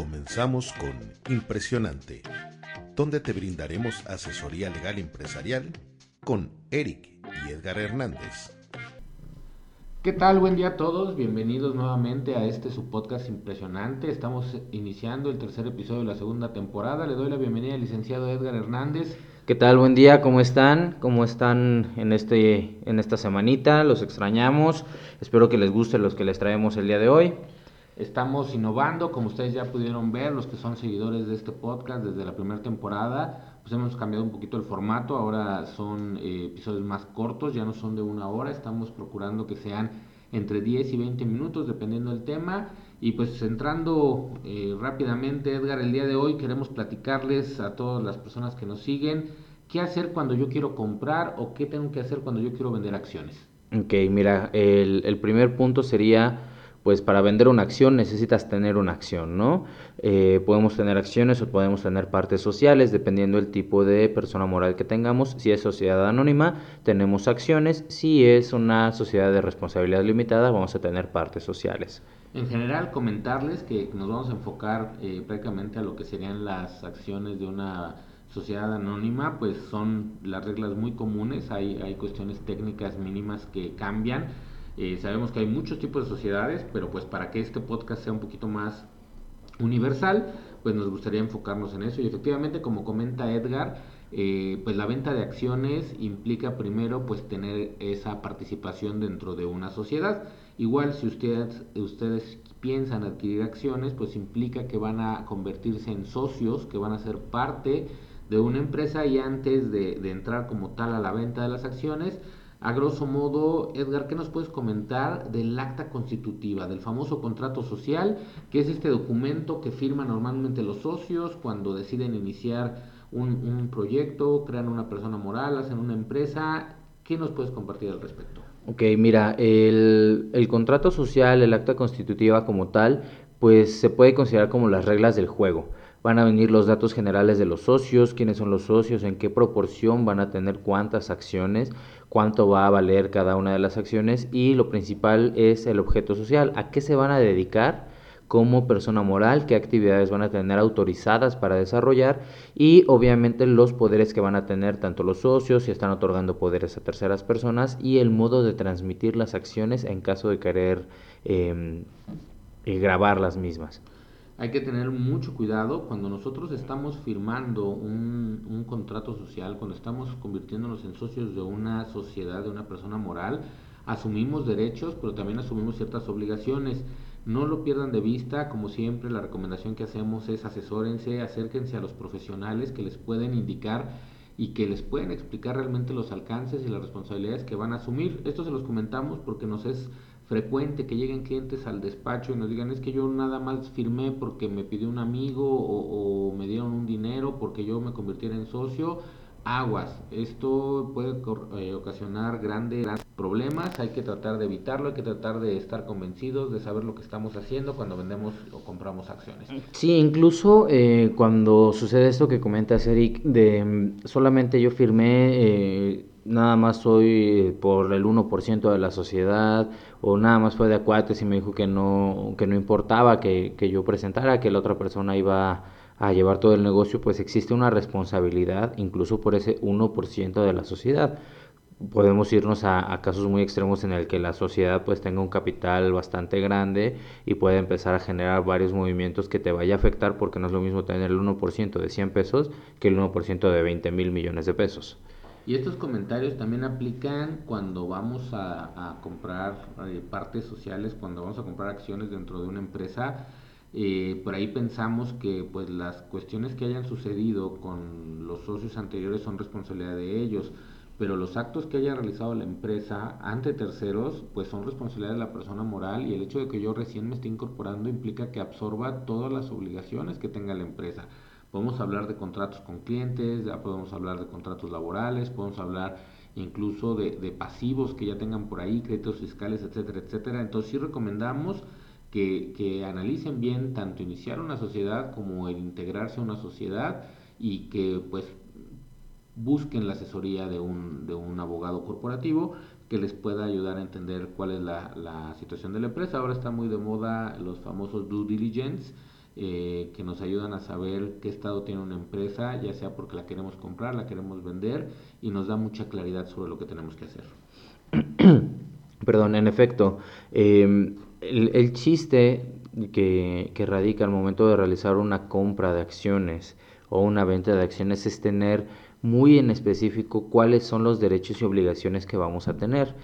Comenzamos con Impresionante, donde te brindaremos asesoría legal empresarial con Eric y Edgar Hernández. ¿Qué tal? Buen día a todos. Bienvenidos nuevamente a este su podcast impresionante. Estamos iniciando el tercer episodio de la segunda temporada. Le doy la bienvenida al licenciado Edgar Hernández. ¿Qué tal? Buen día, ¿cómo están? ¿Cómo están en, este, en esta semanita? Los extrañamos. Espero que les guste los que les traemos el día de hoy. Estamos innovando, como ustedes ya pudieron ver, los que son seguidores de este podcast desde la primera temporada, pues hemos cambiado un poquito el formato, ahora son eh, episodios más cortos, ya no son de una hora, estamos procurando que sean entre 10 y 20 minutos dependiendo del tema. Y pues entrando eh, rápidamente, Edgar, el día de hoy queremos platicarles a todas las personas que nos siguen qué hacer cuando yo quiero comprar o qué tengo que hacer cuando yo quiero vender acciones. Ok, mira, el, el primer punto sería pues para vender una acción necesitas tener una acción, ¿no? Eh, podemos tener acciones o podemos tener partes sociales, dependiendo del tipo de persona moral que tengamos. Si es sociedad anónima, tenemos acciones. Si es una sociedad de responsabilidad limitada, vamos a tener partes sociales. En general, comentarles que nos vamos a enfocar eh, prácticamente a lo que serían las acciones de una sociedad anónima, pues son las reglas muy comunes, hay, hay cuestiones técnicas mínimas que cambian eh, sabemos que hay muchos tipos de sociedades, pero pues para que este podcast sea un poquito más universal, pues nos gustaría enfocarnos en eso. Y efectivamente, como comenta Edgar, eh, pues la venta de acciones implica primero pues tener esa participación dentro de una sociedad. Igual si ustedes, ustedes piensan adquirir acciones, pues implica que van a convertirse en socios, que van a ser parte de una empresa y antes de, de entrar como tal a la venta de las acciones, a grosso modo, Edgar, ¿qué nos puedes comentar del acta constitutiva, del famoso contrato social, que es este documento que firman normalmente los socios cuando deciden iniciar un, proyecto, crean una persona moral, hacen una empresa? ¿Qué nos puedes compartir al respecto? Ok, mira, el, el contrato social, el acta constitutiva como tal, pues se puede considerar como las reglas del juego van a venir los datos generales de los socios, quiénes son los socios, en qué proporción van a tener cuántas acciones, cuánto va a valer cada una de las acciones y lo principal es el objeto social, a qué se van a dedicar como persona moral, qué actividades van a tener autorizadas para desarrollar y obviamente los poderes que van a tener tanto los socios si están otorgando poderes a terceras personas y el modo de transmitir las acciones en caso de querer eh, grabar las mismas hay que tener mucho cuidado cuando nosotros estamos firmando un, un, contrato social, cuando estamos convirtiéndonos en socios de una sociedad, de una persona moral, asumimos derechos, pero también asumimos ciertas obligaciones. No lo pierdan de vista, como siempre la recomendación que hacemos es asesórense, acérquense a los profesionales que les pueden indicar y que les pueden explicar realmente los alcances y las responsabilidades que van a asumir. Esto se los comentamos porque nos es frecuente que lleguen clientes al despacho y nos digan es que yo nada más firmé porque me pidió un amigo o, me dieron un dinero porque yo me convirtiera en socio. Aguas, esto puede eh, ocasionar grandes, problemas, hay que tratar de evitarlo, hay que tratar de estar convencidos, de saber lo que estamos haciendo cuando vendemos o compramos acciones. Sí, incluso eh, cuando sucede esto que comentas, Eric, de mm, solamente yo firmé, eh, nada más soy por el 1% de la sociedad, o nada más fue de acuates y me dijo que no, que no importaba que, que yo presentara, que la otra persona iba a llevar todo el negocio, pues existe una responsabilidad incluso por ese 1% de la sociedad. Podemos irnos a, a, casos muy extremos en el que la sociedad pues tenga un capital bastante grande y puede empezar a generar varios movimientos que te vaya a afectar porque no es lo mismo tener el 1% de 100 pesos que el 1% de 20 mil millones de pesos. Y estos comentarios también aplican cuando vamos a, comprar eh, partes sociales, cuando vamos a comprar acciones dentro de una empresa. Eh, por ahí pensamos que pues las cuestiones que hayan sucedido con los socios anteriores son responsabilidad de ellos, pero los actos que haya realizado la empresa ante terceros pues son responsabilidad de la persona moral y el hecho de que yo recién me esté incorporando implica que absorba todas las obligaciones que tenga la empresa. Podemos hablar de contratos con clientes, ya podemos hablar de contratos laborales, podemos hablar incluso de, pasivos que ya tengan por ahí, créditos fiscales, etcétera, etcétera. Entonces sí recomendamos que, analicen bien tanto iniciar una sociedad como el integrarse a una sociedad y que pues busquen la asesoría de un, de un abogado corporativo que les pueda ayudar a entender cuál es la, la situación de la empresa. Ahora está muy de moda los famosos due diligence eh, que nos ayudan a saber qué estado tiene una empresa, ya sea porque la queremos comprar, la queremos vender, y nos da mucha claridad sobre lo que tenemos que hacer. Perdón, en efecto, em, el, chiste que, que radica al momento de realizar una compra de acciones o una venta de acciones es tener muy en específico cuáles son los derechos y obligaciones que vamos a tener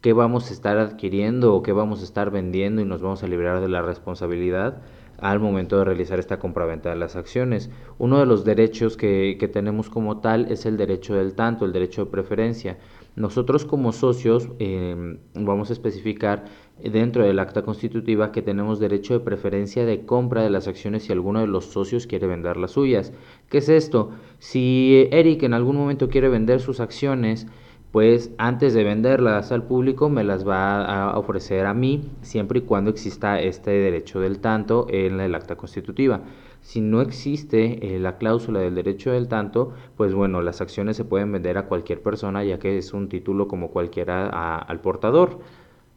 qué vamos a estar adquiriendo o qué vamos a estar vendiendo y nos vamos a liberar de la responsabilidad al momento de realizar esta compraventa de las acciones. Uno de los derechos que, que, tenemos como tal es el derecho del tanto, el derecho de preferencia. Nosotros como socios em, vamos a especificar dentro del acta constitutiva que tenemos derecho de preferencia de compra de las acciones si alguno de los socios quiere vender las suyas. ¿Qué es esto? Si Eric en algún momento quiere vender sus acciones, pues antes de venderlas al público me las va a ofrecer a mí siempre y cuando exista este derecho del tanto en el acta constitutiva. Si no existe eh, la cláusula del derecho del tanto, pues bueno, las acciones se pueden vender a cualquier persona ya que es un título como cualquiera al portador.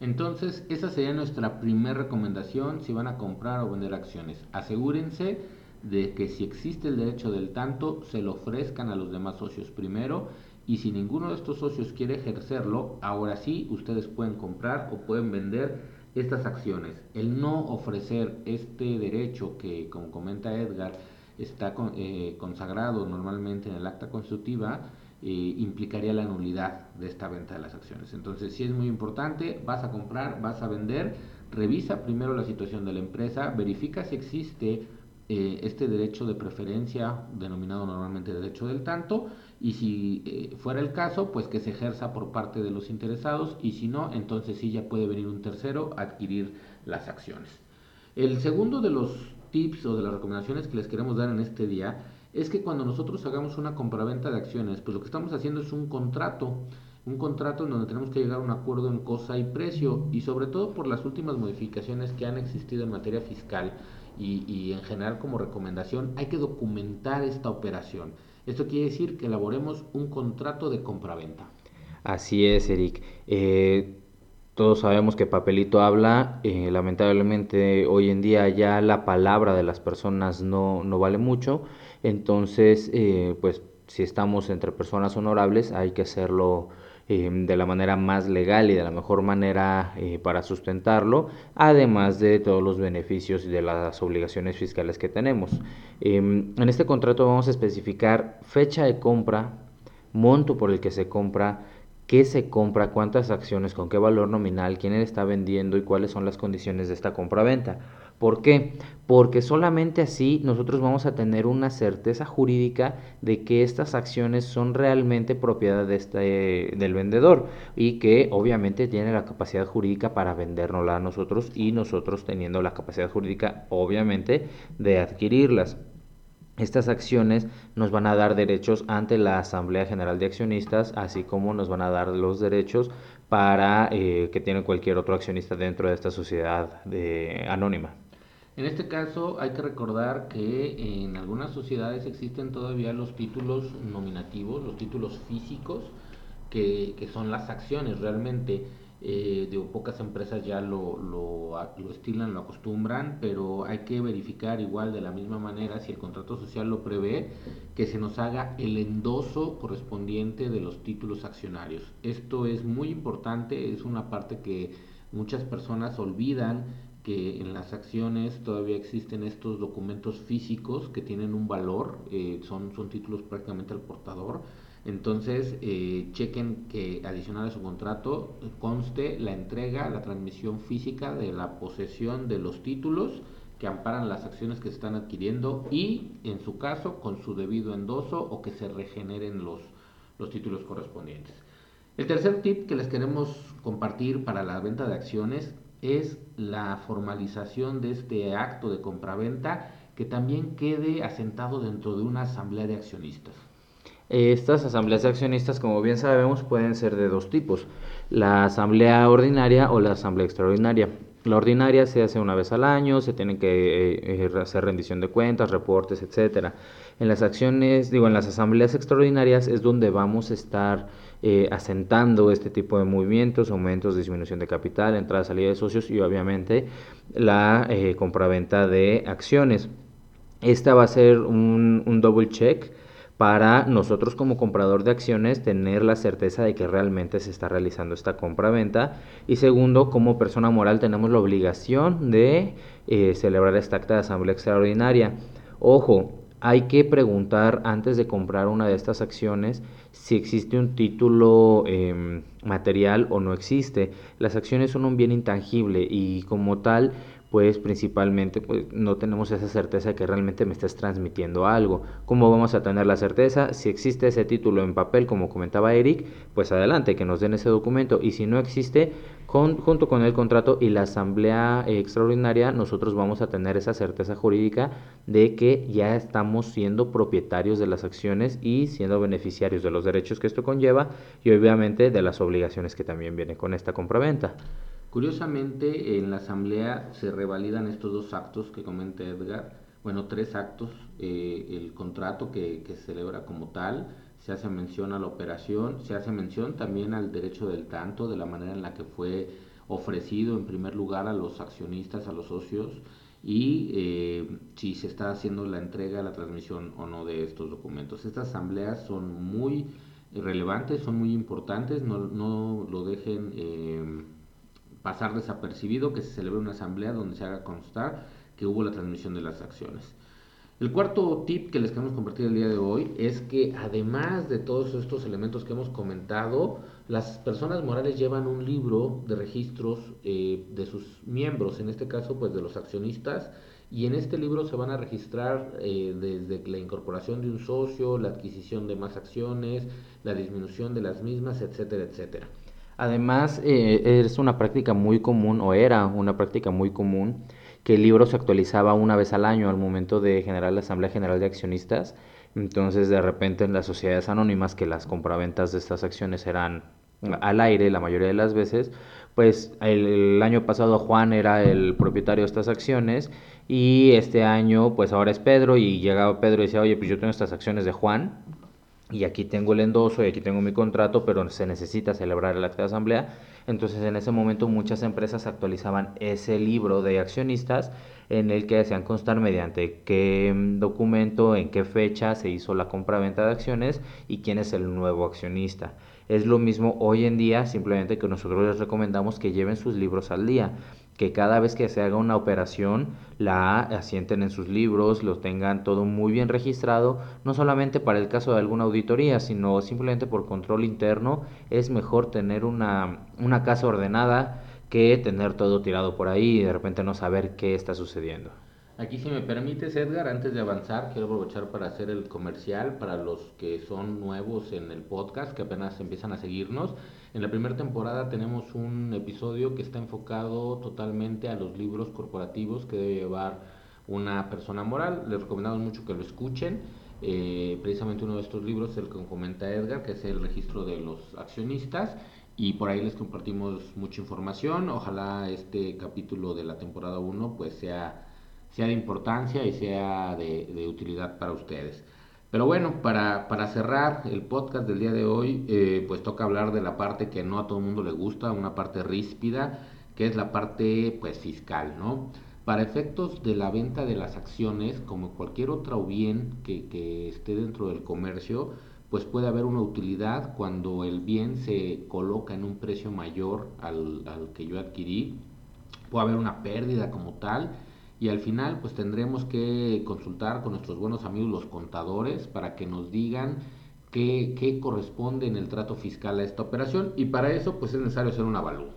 Entonces, esa sería nuestra primera recomendación si van a comprar o vender acciones. Asegúrense de que si existe el derecho del tanto, se lo ofrezcan a los demás socios primero y si ninguno de estos socios quiere ejercerlo, ahora sí ustedes pueden comprar o pueden vender estas acciones. El no ofrecer este derecho que, como comenta Edgar, está eh, consagrado normalmente en el acta constitutiva, eh, implicaría la nulidad de esta venta de las acciones. Entonces, sí es muy importante, vas a comprar, vas a vender, revisa primero la situación de la empresa, verifica si existe eh, este derecho de preferencia, denominado normalmente derecho del tanto, y si eh, fuera el caso, pues que se ejerza por parte de los interesados y si no, entonces sí ya puede venir un tercero a adquirir las acciones. El segundo de los tips o de las recomendaciones que les queremos dar en este día es que cuando nosotros hagamos una compraventa de acciones, pues lo que estamos haciendo es un contrato, un contrato en donde tenemos que llegar a un acuerdo en cosa y precio y sobre todo por las últimas modificaciones que han existido en materia fiscal y, y en general como recomendación, hay que documentar esta operación. Esto quiere decir que elaboremos un contrato de compraventa. Así es, Eric. Eh, todos sabemos que papelito habla. Eh, lamentablemente hoy en día ya la palabra de las personas no, no vale mucho. Entonces, eh, pues si estamos entre personas honorables hay que hacerlo Em, de la manera más legal y de la mejor manera eh, para sustentarlo, además de todos los beneficios y de las obligaciones fiscales que tenemos. Em, en este contrato vamos a especificar fecha de compra, monto por el que se compra, qué se compra, cuántas acciones, con qué valor nominal, quién está vendiendo y cuáles son las condiciones de esta compra-venta. ¿Por qué? Porque solamente así nosotros vamos a tener una certeza jurídica de que estas acciones son realmente propiedad de este, del vendedor y que obviamente tiene la capacidad jurídica para vendérnosla a nosotros y nosotros teniendo la capacidad jurídica obviamente de adquirirlas. Estas acciones nos van a dar derechos ante la Asamblea General de Accionistas, así como nos van a dar los derechos para eh, que tiene cualquier otro accionista dentro de esta sociedad de, anónima. En este caso hay que recordar que en algunas sociedades existen todavía los títulos nominativos, los títulos físicos, que, son las acciones realmente. Eh, pocas empresas ya lo, lo, lo, estilan, lo acostumbran, pero hay que verificar igual de la misma manera, si el contrato social lo prevé, que se nos haga el endoso correspondiente de los títulos accionarios. Esto es muy importante, es una parte que muchas personas olvidan que en las acciones todavía existen estos documentos físicos que tienen un valor, eh, son, son títulos prácticamente al portador. Entonces, eh, chequen que adicional a su contrato conste la entrega, la transmisión física de la posesión de los títulos que amparan las acciones que se están adquiriendo y, en su caso, con su debido endoso o que se regeneren los, los títulos correspondientes. El tercer tip que les queremos compartir para la venta de acciones es la formalización de este acto de compraventa que también quede asentado dentro de una asamblea de accionistas. Estas asambleas de accionistas, como bien sabemos, pueden ser de dos tipos, la asamblea ordinaria o la asamblea extraordinaria. La ordinaria se hace una vez al año, se tienen que eh, hacer rendición de cuentas, reportes, etcétera. En las acciones, digo, en las asambleas extraordinarias es donde vamos a estar eh, asentando este tipo de movimientos, aumentos, disminución de capital, entrada, salida de socios y obviamente la eh, compraventa de acciones. Esta va a ser un, un double check para nosotros como comprador de acciones tener la certeza de que realmente se está realizando esta compra-venta y segundo, como persona moral tenemos la obligación de eh, celebrar esta acta de asamblea extraordinaria. Ojo, hay que preguntar antes de comprar una de estas acciones si existe un título em, material o no existe. Las acciones son un bien intangible y como tal pues principalmente pues, no tenemos esa certeza de que realmente me estés transmitiendo algo. ¿Cómo vamos a tener la certeza? Si existe ese título en papel, como comentaba Eric, pues adelante, que nos den ese documento. Y si no existe, con, junto con el contrato y la asamblea extraordinaria, nosotros vamos a tener esa certeza jurídica de que ya estamos siendo propietarios de las acciones y siendo beneficiarios de los derechos que esto conlleva y obviamente de las obligaciones que también vienen con esta compraventa. Curiosamente, en la Asamblea se revalidan estos dos actos que comenta Edgar, bueno, tres actos, eh, el contrato que, se celebra como tal, se hace mención a la operación, se hace mención también al derecho del tanto, de la manera en la que fue ofrecido en primer lugar a los accionistas, a los socios, y eh, si se está haciendo la entrega, la transmisión o no de estos documentos. Estas asambleas son muy relevantes, son muy importantes, no, no lo dejen... Eh, pasar desapercibido que se celebre una asamblea donde se haga constar que hubo la transmisión de las acciones. El cuarto tip que les queremos compartir el día de hoy es que además de todos estos elementos que hemos comentado, las personas morales llevan un libro de registros eh, de sus miembros, en este caso pues de los accionistas, y en este libro se van a registrar eh, desde la incorporación de un socio, la adquisición de más acciones, la disminución de las mismas, etcétera, etcétera. Además, eh, es una práctica muy común, o era una práctica muy común, que el libro se actualizaba una vez al año al momento de generar la Asamblea General de Accionistas. Entonces, de repente, en las sociedades anónimas, que las compraventas de estas acciones eran al aire la mayoría de las veces, pues el, año pasado Juan era el propietario de estas acciones y este año pues ahora es Pedro y llegaba Pedro y decía, oye, pues yo tengo estas acciones de Juan, y aquí tengo el endoso y aquí tengo mi contrato, pero se necesita celebrar el acta de asamblea. Entonces en ese momento muchas empresas actualizaban ese libro de accionistas en el que hacían constar mediante qué mm, documento, en qué fecha se hizo la compra-venta de acciones y quién es el nuevo accionista. Es lo mismo hoy en día, simplemente que nosotros les recomendamos que lleven sus libros al día que cada vez que se haga una operación la asienten en sus libros, lo tengan todo muy bien registrado, no solamente para el caso de alguna auditoría, sino simplemente por control interno, es mejor tener una, una casa ordenada que tener todo tirado por ahí y de repente no saber qué está sucediendo. Aquí si me permites, Edgar, antes de avanzar, quiero aprovechar para hacer el comercial para los que son nuevos en el podcast, que apenas empiezan a seguirnos. En la primera temporada tenemos un episodio que está enfocado totalmente a los libros corporativos que debe llevar una persona moral. Les recomendamos mucho que lo escuchen. Eh, precisamente uno de estos libros es el que comenta Edgar, que es el registro de los accionistas. Y por ahí les compartimos mucha información. Ojalá este capítulo de la temporada 1 pues sea sea de importancia y sea de, utilidad para ustedes. Pero bueno, para, para, cerrar el podcast del día de hoy, eh, pues toca hablar de la parte que no a todo el mundo le gusta, una parte ríspida, que es la parte pues fiscal, ¿no? Para efectos de la venta de las acciones, como cualquier otro bien que, que esté dentro del comercio, pues puede haber una utilidad cuando el bien se coloca en un precio mayor al, al que yo adquirí, puede haber una pérdida como tal, y al final pues tendremos que consultar con nuestros buenos amigos los contadores para que nos digan qué, qué corresponde en el trato fiscal a esta operación y para eso pues es necesario hacer un avalúo.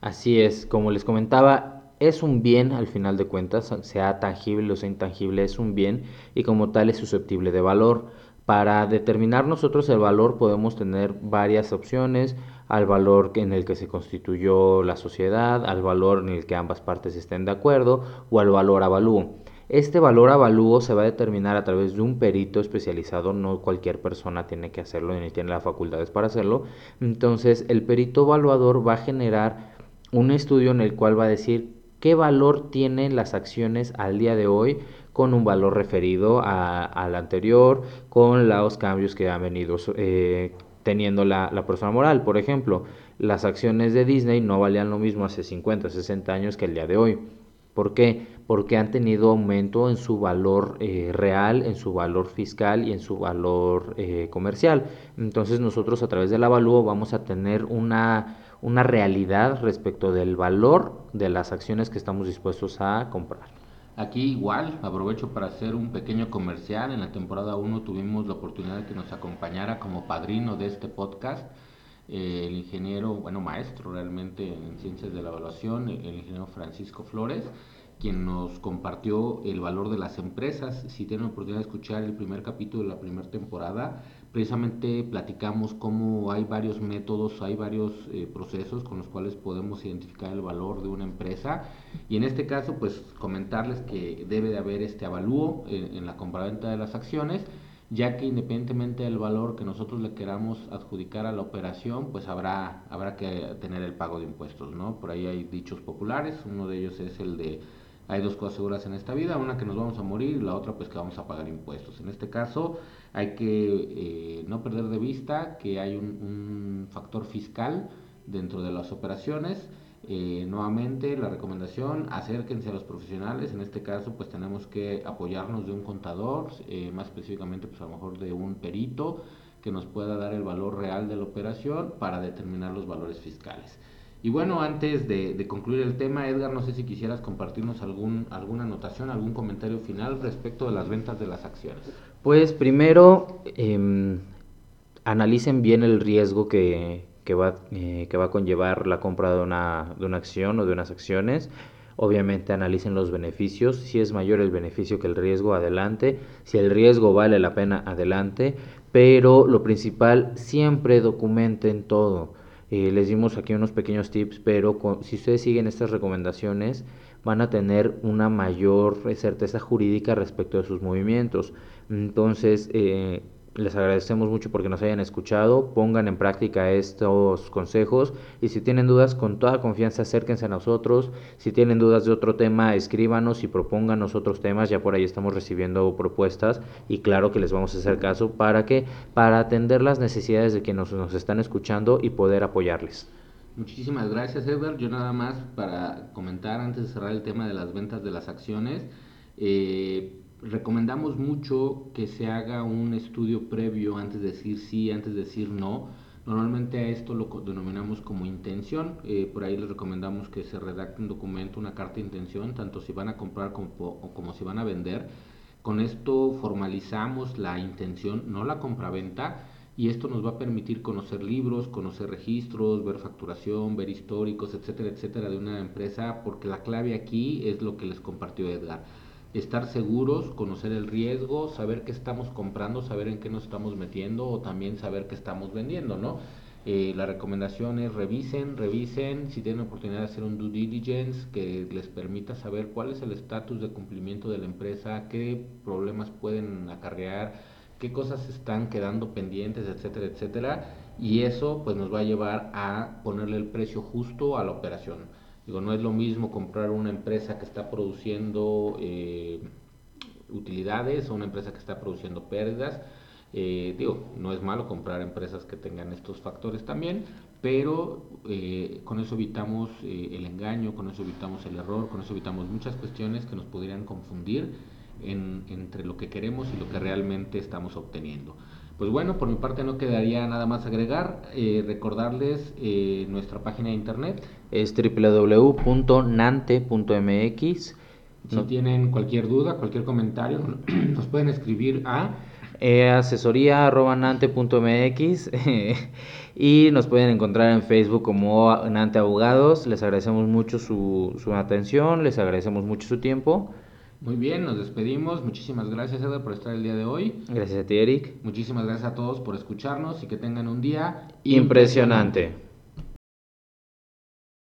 Así es, como les comentaba, es un bien al final de cuentas, sea tangible o sea intangible, es un bien y como tal es susceptible de valor. Para determinar nosotros el valor podemos tener varias opciones, al valor en el que se constituyó la sociedad, al valor en el que ambas partes estén de acuerdo o al valor avalúo. Este valor avalúo se va a determinar a través de un perito especializado, no cualquier persona tiene que hacerlo ni tiene las facultades para hacerlo. Entonces, el perito evaluador va a generar un estudio en el cual va a decir qué valor tienen las acciones al día de hoy con un valor referido al anterior, con los cambios que ha venido eh, teniendo la, persona moral. Por ejemplo, las acciones de Disney no valían lo mismo hace 50, 60 años que el día de hoy. ¿Por qué? Porque han tenido aumento en su valor eh, real, en su valor fiscal y en su valor eh, comercial. Entonces nosotros a través del avalúo vamos a tener una, una realidad respecto del valor de las acciones que estamos dispuestos a comprar. Aquí igual, aprovecho para hacer un pequeño comercial. En la temporada 1 tuvimos la oportunidad de que nos acompañara como padrino de este podcast eh, el ingeniero, bueno, maestro realmente en ciencias de la evaluación, el ingeniero Francisco Flores, quien nos compartió el valor de las empresas. Si tienen la oportunidad de escuchar el primer capítulo de la primera temporada, precisamente platicamos cómo hay varios métodos, hay varios eh, procesos con los cuales podemos identificar el valor de una empresa. Y en este caso, pues comentarles que debe de haber este avalúo en, en la compraventa de las acciones ya que independientemente del valor que nosotros le queramos adjudicar a la operación, pues habrá, habrá que tener el pago de impuestos, ¿no? Por ahí hay dichos populares, uno de ellos es el de hay dos cosas seguras en esta vida, una que nos vamos a morir la otra pues que vamos a pagar impuestos. En este caso hay que eh, no perder de vista que hay un, un factor fiscal dentro de las operaciones eh, nuevamente la recomendación, acérquense a los profesionales, en este caso pues tenemos que apoyarnos de un contador, eh, más específicamente pues a lo mejor de un perito que nos pueda dar el valor real de la operación para determinar los valores fiscales. Y bueno, antes de, concluir el tema, Edgar, no sé si quisieras compartirnos algún, alguna anotación, algún comentario final respecto de las ventas de las acciones. Pues primero, em, analicen bien el riesgo que, va, eh, que va a conllevar la compra de una, de una acción o de unas acciones. Obviamente analicen los beneficios. Si es mayor el beneficio que el riesgo, adelante. Si el riesgo vale la pena, adelante. Pero lo principal, siempre documenten todo. Eh, les dimos aquí unos pequeños tips, pero si ustedes siguen estas recomendaciones, van a tener una mayor certeza jurídica respecto de sus movimientos. Entonces, eh, les agradecemos mucho porque nos hayan escuchado, pongan en práctica estos consejos y si tienen dudas, con toda confianza acérquense a nosotros. Si tienen dudas de otro tema, escríbanos y propónganos otros temas. Ya por ahí estamos recibiendo propuestas y claro que les vamos a hacer caso para que para atender las necesidades de quienes nos, están escuchando y poder apoyarles. Muchísimas gracias, Edward. Yo nada más para comentar antes de cerrar el tema de las ventas de las acciones. Eh, recomendamos mucho que se haga un estudio previo antes de decir sí, antes de decir no. Normalmente a esto lo denominamos como intención. Eh, por ahí les recomendamos que se redacte un documento, una carta de intención, tanto si van a comprar como, como si van a vender. Con esto formalizamos la intención, no la compraventa, y esto nos va a permitir conocer libros, conocer registros, ver facturación, ver históricos, etcétera, etcétera, de una empresa, porque la clave aquí es lo que les compartió Edgar estar seguros, conocer el riesgo, saber qué estamos comprando, saber en qué nos estamos metiendo o también saber qué estamos vendiendo, ¿no? Eh, la recomendación es revisen, revisen, si tienen oportunidad de hacer un due diligence que les permita saber cuál es el estatus de cumplimiento de la empresa, qué problemas pueden acarrear, qué cosas están quedando pendientes, etcétera, etcétera, y eso pues nos va a llevar a ponerle el precio justo a la operación. Digo, no es lo mismo comprar una empresa que está produciendo eh, utilidades o una empresa que está produciendo pérdidas. Eh, digo, no es malo comprar empresas que tengan estos factores también, pero eh, con eso evitamos el engaño, con eso evitamos el error, con eso evitamos muchas cuestiones que nos podrían confundir entre lo que queremos y lo que realmente estamos obteniendo. Pues bueno, por mi parte no quedaría nada más agregar, eh, recordarles eh, nuestra página de internet. Es www.nante.mx. Si tienen cualquier duda, cualquier comentario, nos pueden escribir a eh, asesoría.nante.mx y nos pueden encontrar en Facebook como Nante Abogados. Les agradecemos mucho su, su atención, les agradecemos mucho su tiempo. Muy bien, nos despedimos. Muchísimas gracias, Edgar, por estar el día de hoy. Gracias a ti, Eric. Muchísimas gracias a todos por escucharnos y que tengan un día impresionante.